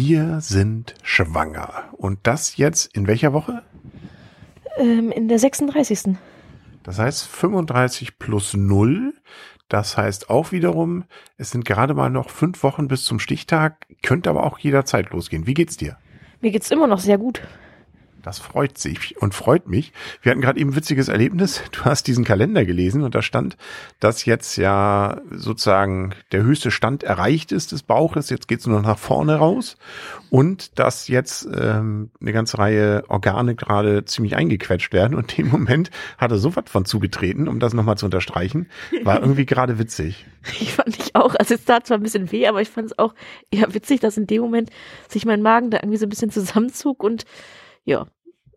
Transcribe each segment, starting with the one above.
Wir sind schwanger. Und das jetzt in welcher Woche? Ähm, in der 36. Das heißt 35 plus 0. Das heißt auch wiederum, es sind gerade mal noch fünf Wochen bis zum Stichtag, könnte aber auch jederzeit losgehen. Wie geht's dir? Mir geht's immer noch sehr gut. Das freut sich und freut mich. Wir hatten gerade eben ein witziges Erlebnis. Du hast diesen Kalender gelesen und da stand, dass jetzt ja sozusagen der höchste Stand erreicht ist des Bauches. Jetzt geht's nur noch nach vorne raus und dass jetzt ähm, eine ganze Reihe Organe gerade ziemlich eingequetscht werden. Und im Moment hat er so was von zugetreten, um das nochmal zu unterstreichen. War irgendwie gerade witzig. Ich fand ich auch. Also es tat zwar ein bisschen weh, aber ich fand es auch eher witzig, dass in dem Moment sich mein Magen da irgendwie so ein bisschen zusammenzog und ja,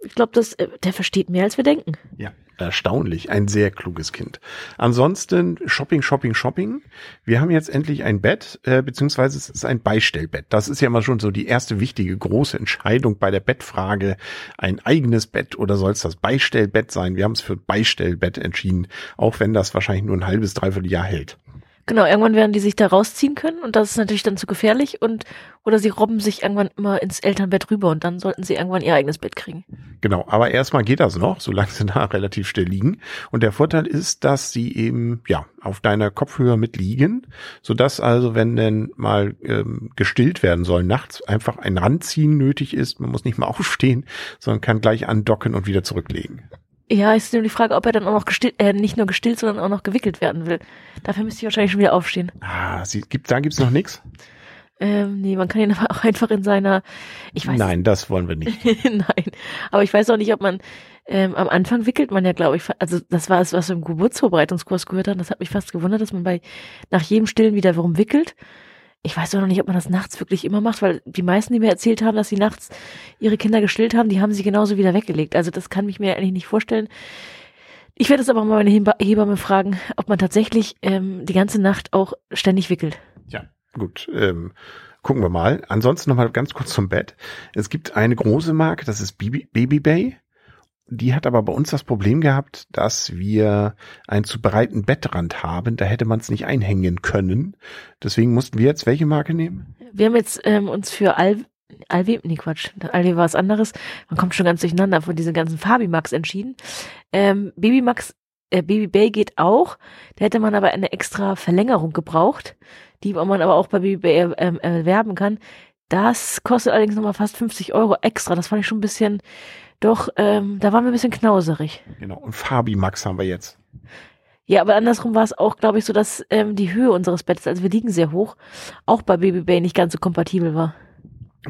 ich glaube, dass äh, der versteht mehr, als wir denken. Ja, erstaunlich. Ein sehr kluges Kind. Ansonsten Shopping, Shopping, Shopping. Wir haben jetzt endlich ein Bett, äh, beziehungsweise es ist ein Beistellbett. Das ist ja immer schon so die erste wichtige große Entscheidung bei der Bettfrage. Ein eigenes Bett oder soll es das Beistellbett sein? Wir haben es für Beistellbett entschieden, auch wenn das wahrscheinlich nur ein halbes, dreiviertel Jahr hält. Genau, irgendwann werden die sich da rausziehen können und das ist natürlich dann zu gefährlich und oder sie robben sich irgendwann immer ins Elternbett rüber und dann sollten sie irgendwann ihr eigenes Bett kriegen. Genau, aber erstmal geht das noch, solange sie da relativ still liegen. Und der Vorteil ist, dass sie eben ja auf deiner Kopfhöhe mitliegen, sodass also, wenn denn mal ähm, gestillt werden soll nachts, einfach ein Ranziehen nötig ist. Man muss nicht mal aufstehen, sondern kann gleich andocken und wieder zurücklegen. Ja, ist nur die Frage, ob er dann auch noch gestillt, äh, nicht nur gestillt, sondern auch noch gewickelt werden will. Dafür müsste ich wahrscheinlich schon wieder aufstehen. Ah, sie, gibt, da gibt's noch nichts? Ähm, nee, man kann ihn aber auch einfach in seiner, ich weiß. Nein, das wollen wir nicht. Nein, aber ich weiß auch nicht, ob man, ähm, am Anfang wickelt man ja, glaube ich, also das war es, was wir im Geburtsvorbereitungskurs gehört haben. Das hat mich fast gewundert, dass man bei, nach jedem Stillen wieder warum wickelt. Ich weiß auch noch nicht, ob man das nachts wirklich immer macht, weil die meisten, die mir erzählt haben, dass sie nachts ihre Kinder gestillt haben, die haben sie genauso wieder weggelegt. Also das kann ich mir eigentlich nicht vorstellen. Ich werde es aber mal meine Hebamme fragen, ob man tatsächlich ähm, die ganze Nacht auch ständig wickelt. Ja, gut. Ähm, gucken wir mal. Ansonsten noch mal ganz kurz zum Bett. Es gibt eine große Marke, das ist Baby Bay. Die hat aber bei uns das Problem gehabt, dass wir einen zu breiten Bettrand haben. Da hätte man es nicht einhängen können. Deswegen mussten wir jetzt welche Marke nehmen? Wir haben jetzt ähm, uns für Al Alwe, nee Quatsch, Alwe war was anderes. Man kommt schon ganz durcheinander von diesen ganzen Fabimax entschieden. Ähm, Babymax, äh, Baby Bay geht auch. Da hätte man aber eine extra Verlängerung gebraucht, die man aber auch bei Baby Bay äh, erwerben kann. Das kostet allerdings nochmal fast 50 Euro extra. Das fand ich schon ein bisschen doch, ähm, da waren wir ein bisschen knauserig. Genau. Und Fabi Max haben wir jetzt. Ja, aber andersrum war es auch, glaube ich, so, dass ähm, die Höhe unseres Bettes, also wir liegen sehr hoch, auch bei Baby Bay nicht ganz so kompatibel war.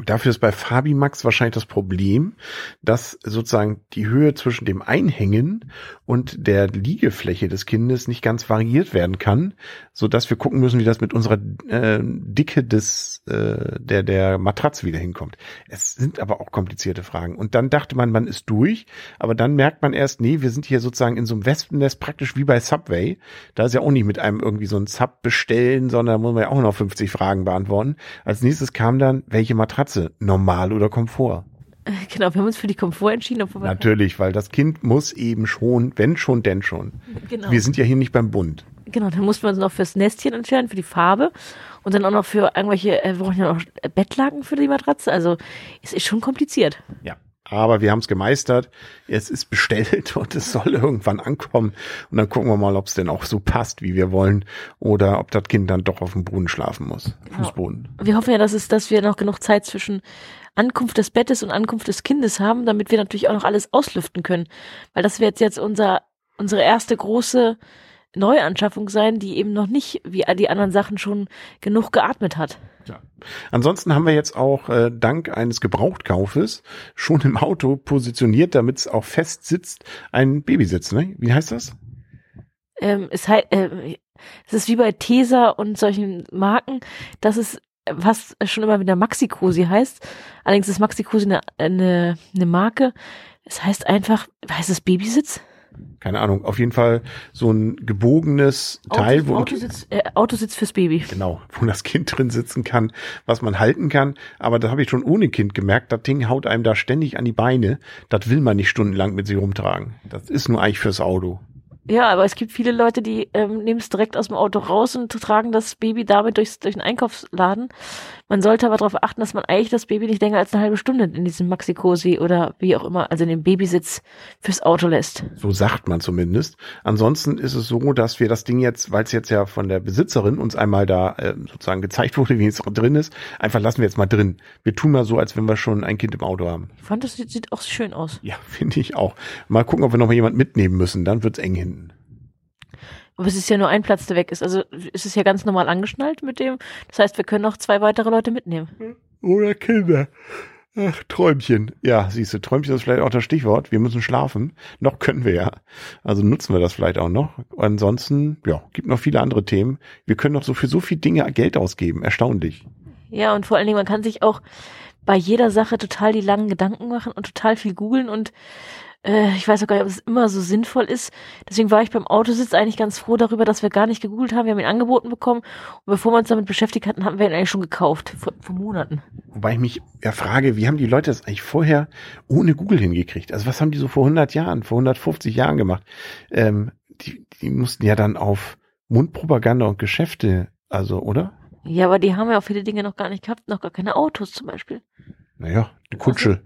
Dafür ist bei Fabimax wahrscheinlich das Problem, dass sozusagen die Höhe zwischen dem Einhängen und der Liegefläche des Kindes nicht ganz variiert werden kann, so dass wir gucken müssen, wie das mit unserer äh, Dicke des äh, der der Matratze wieder hinkommt. Es sind aber auch komplizierte Fragen. Und dann dachte man, man ist durch, aber dann merkt man erst, nee, wir sind hier sozusagen in so einem Wespennest, praktisch wie bei Subway. Da ist ja auch nicht mit einem irgendwie so ein Sub bestellen, sondern da muss man ja auch noch 50 Fragen beantworten. Als nächstes kam dann, welche Matratze Matratze, normal oder Komfort? Genau, wir haben uns für die Komfort entschieden. Obwohl Natürlich, weil das Kind muss eben schon, wenn schon, denn schon. Genau. Wir sind ja hier nicht beim Bund. Genau, dann mussten wir uns noch fürs Nestchen entscheiden, für die Farbe und dann auch noch für irgendwelche, äh, wir brauchen ja noch Bettlaken für die Matratze. Also es ist schon kompliziert. Ja. Aber wir haben es gemeistert. Es ist bestellt und es soll irgendwann ankommen. Und dann gucken wir mal, ob es denn auch so passt, wie wir wollen. Oder ob das Kind dann doch auf dem Boden schlafen muss. Genau. Fußboden. Wir hoffen ja, dass, es, dass wir noch genug Zeit zwischen Ankunft des Bettes und Ankunft des Kindes haben, damit wir natürlich auch noch alles auslüften können. Weil das wird jetzt unser, unsere erste große Neuanschaffung sein, die eben noch nicht, wie die anderen Sachen, schon genug geatmet hat. Ja. Ansonsten haben wir jetzt auch äh, dank eines Gebrauchtkaufes schon im Auto positioniert, damit es auch fest sitzt, ein Babysitz. Ne? Wie heißt das? Ähm, es, äh, es ist wie bei Tesa und solchen Marken, dass es was schon immer wieder Maxi-Cosi heißt. Allerdings ist Maxi-Cosi eine, eine, eine Marke. Es heißt einfach, heißt es Babysitz? Keine Ahnung, auf jeden Fall so ein gebogenes Teil, Auto, wo Autositz, äh, Autositz fürs Baby. Genau, wo das Kind drin sitzen kann, was man halten kann. Aber das habe ich schon ohne Kind gemerkt. Das Ding haut einem da ständig an die Beine. Das will man nicht stundenlang mit sich rumtragen. Das ist nur eigentlich fürs Auto. Ja, aber es gibt viele Leute, die ähm, nehmen es direkt aus dem Auto raus und tragen das Baby damit durchs, durch den Einkaufsladen. Man sollte aber darauf achten, dass man eigentlich das Baby nicht länger als eine halbe Stunde in diesem Maxi-Cosi oder wie auch immer, also in dem Babysitz fürs Auto lässt. So sagt man zumindest. Ansonsten ist es so, dass wir das Ding jetzt, weil es jetzt ja von der Besitzerin uns einmal da äh, sozusagen gezeigt wurde, wie es drin ist, einfach lassen wir jetzt mal drin. Wir tun mal so, als wenn wir schon ein Kind im Auto haben. Ich fand, das sieht, sieht auch schön aus. Ja, finde ich auch. Mal gucken, ob wir noch mal jemand mitnehmen müssen. Dann wird's eng hinten. Aber es ist ja nur ein Platz, der weg ist. Also es ist ja ganz normal angeschnallt mit dem. Das heißt, wir können noch zwei weitere Leute mitnehmen. Oder Kinder. Ach, Träumchen. Ja, siehst du, Träumchen ist vielleicht auch das Stichwort. Wir müssen schlafen. Noch können wir ja. Also nutzen wir das vielleicht auch noch. Ansonsten, ja, gibt noch viele andere Themen. Wir können noch so für so viele Dinge Geld ausgeben. Erstaunlich. Ja, und vor allen Dingen, man kann sich auch bei jeder Sache total die langen Gedanken machen und total viel googeln und äh, ich weiß auch gar nicht, ob es immer so sinnvoll ist. Deswegen war ich beim Autositz eigentlich ganz froh darüber, dass wir gar nicht gegoogelt haben. Wir haben ihn angeboten bekommen und bevor wir uns damit beschäftigt hatten, haben wir ihn eigentlich schon gekauft, vor, vor Monaten. Wobei ich mich ja frage, wie haben die Leute das eigentlich vorher ohne Google hingekriegt? Also was haben die so vor 100 Jahren, vor 150 Jahren gemacht? Ähm, die, die mussten ja dann auf Mundpropaganda und Geschäfte, also, oder? Ja, aber die haben ja auch viele Dinge noch gar nicht gehabt, noch gar keine Autos zum Beispiel. Naja, eine Kutsche.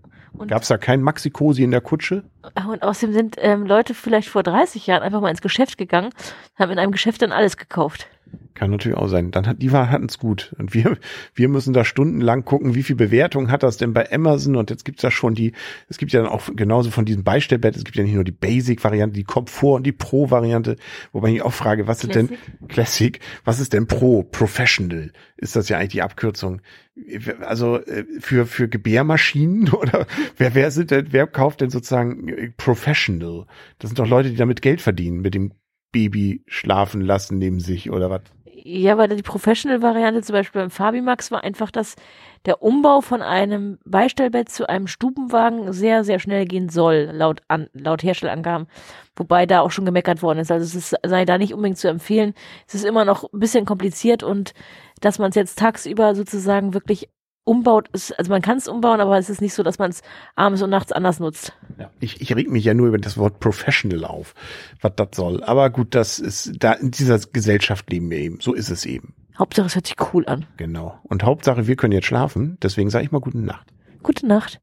Gab es da keinen Maxi-Cosi in der Kutsche? Und außerdem sind ähm, Leute vielleicht vor 30 Jahren einfach mal ins Geschäft gegangen, haben in einem Geschäft dann alles gekauft. Kann natürlich auch sein. Dann hat die hatten es gut. Und wir, wir müssen da stundenlang gucken, wie viel Bewertung hat das denn bei Amazon. Und jetzt gibt's da schon die, es gibt ja dann auch genauso von diesem Beistellbett, es gibt ja nicht nur die Basic-Variante, die Komfort- und die Pro-Variante. Wobei ich auch frage, was Classic. ist denn Classic? Was ist denn Pro? Professional? Ist das ja eigentlich die Abkürzung? Also äh, für, für Gebärmaschinen oder wer, wer sind denn, wer kauft denn sozusagen äh, Professional? Das sind doch Leute, die damit Geld verdienen, mit dem Baby schlafen lassen neben sich oder was? Ja, weil die Professional-Variante zum Beispiel beim Fabimax war einfach, dass der Umbau von einem Beistellbett zu einem Stubenwagen sehr, sehr schnell gehen soll, laut, an, laut Herstellerangaben. Wobei da auch schon gemeckert worden ist. Also es ist, sei da nicht unbedingt zu empfehlen. Es ist immer noch ein bisschen kompliziert und dass man es jetzt tagsüber sozusagen wirklich umbaut, ist, also man kann es umbauen, aber es ist nicht so, dass man es abends und nachts anders nutzt. Ja, ich, ich reg mich ja nur über das Wort professional auf, was das soll. Aber gut, das ist, da in dieser Gesellschaft leben wir eben. So ist es eben. Hauptsache, es hört sich cool an. Genau. Und Hauptsache, wir können jetzt schlafen. Deswegen sage ich mal gute Nacht. Gute Nacht.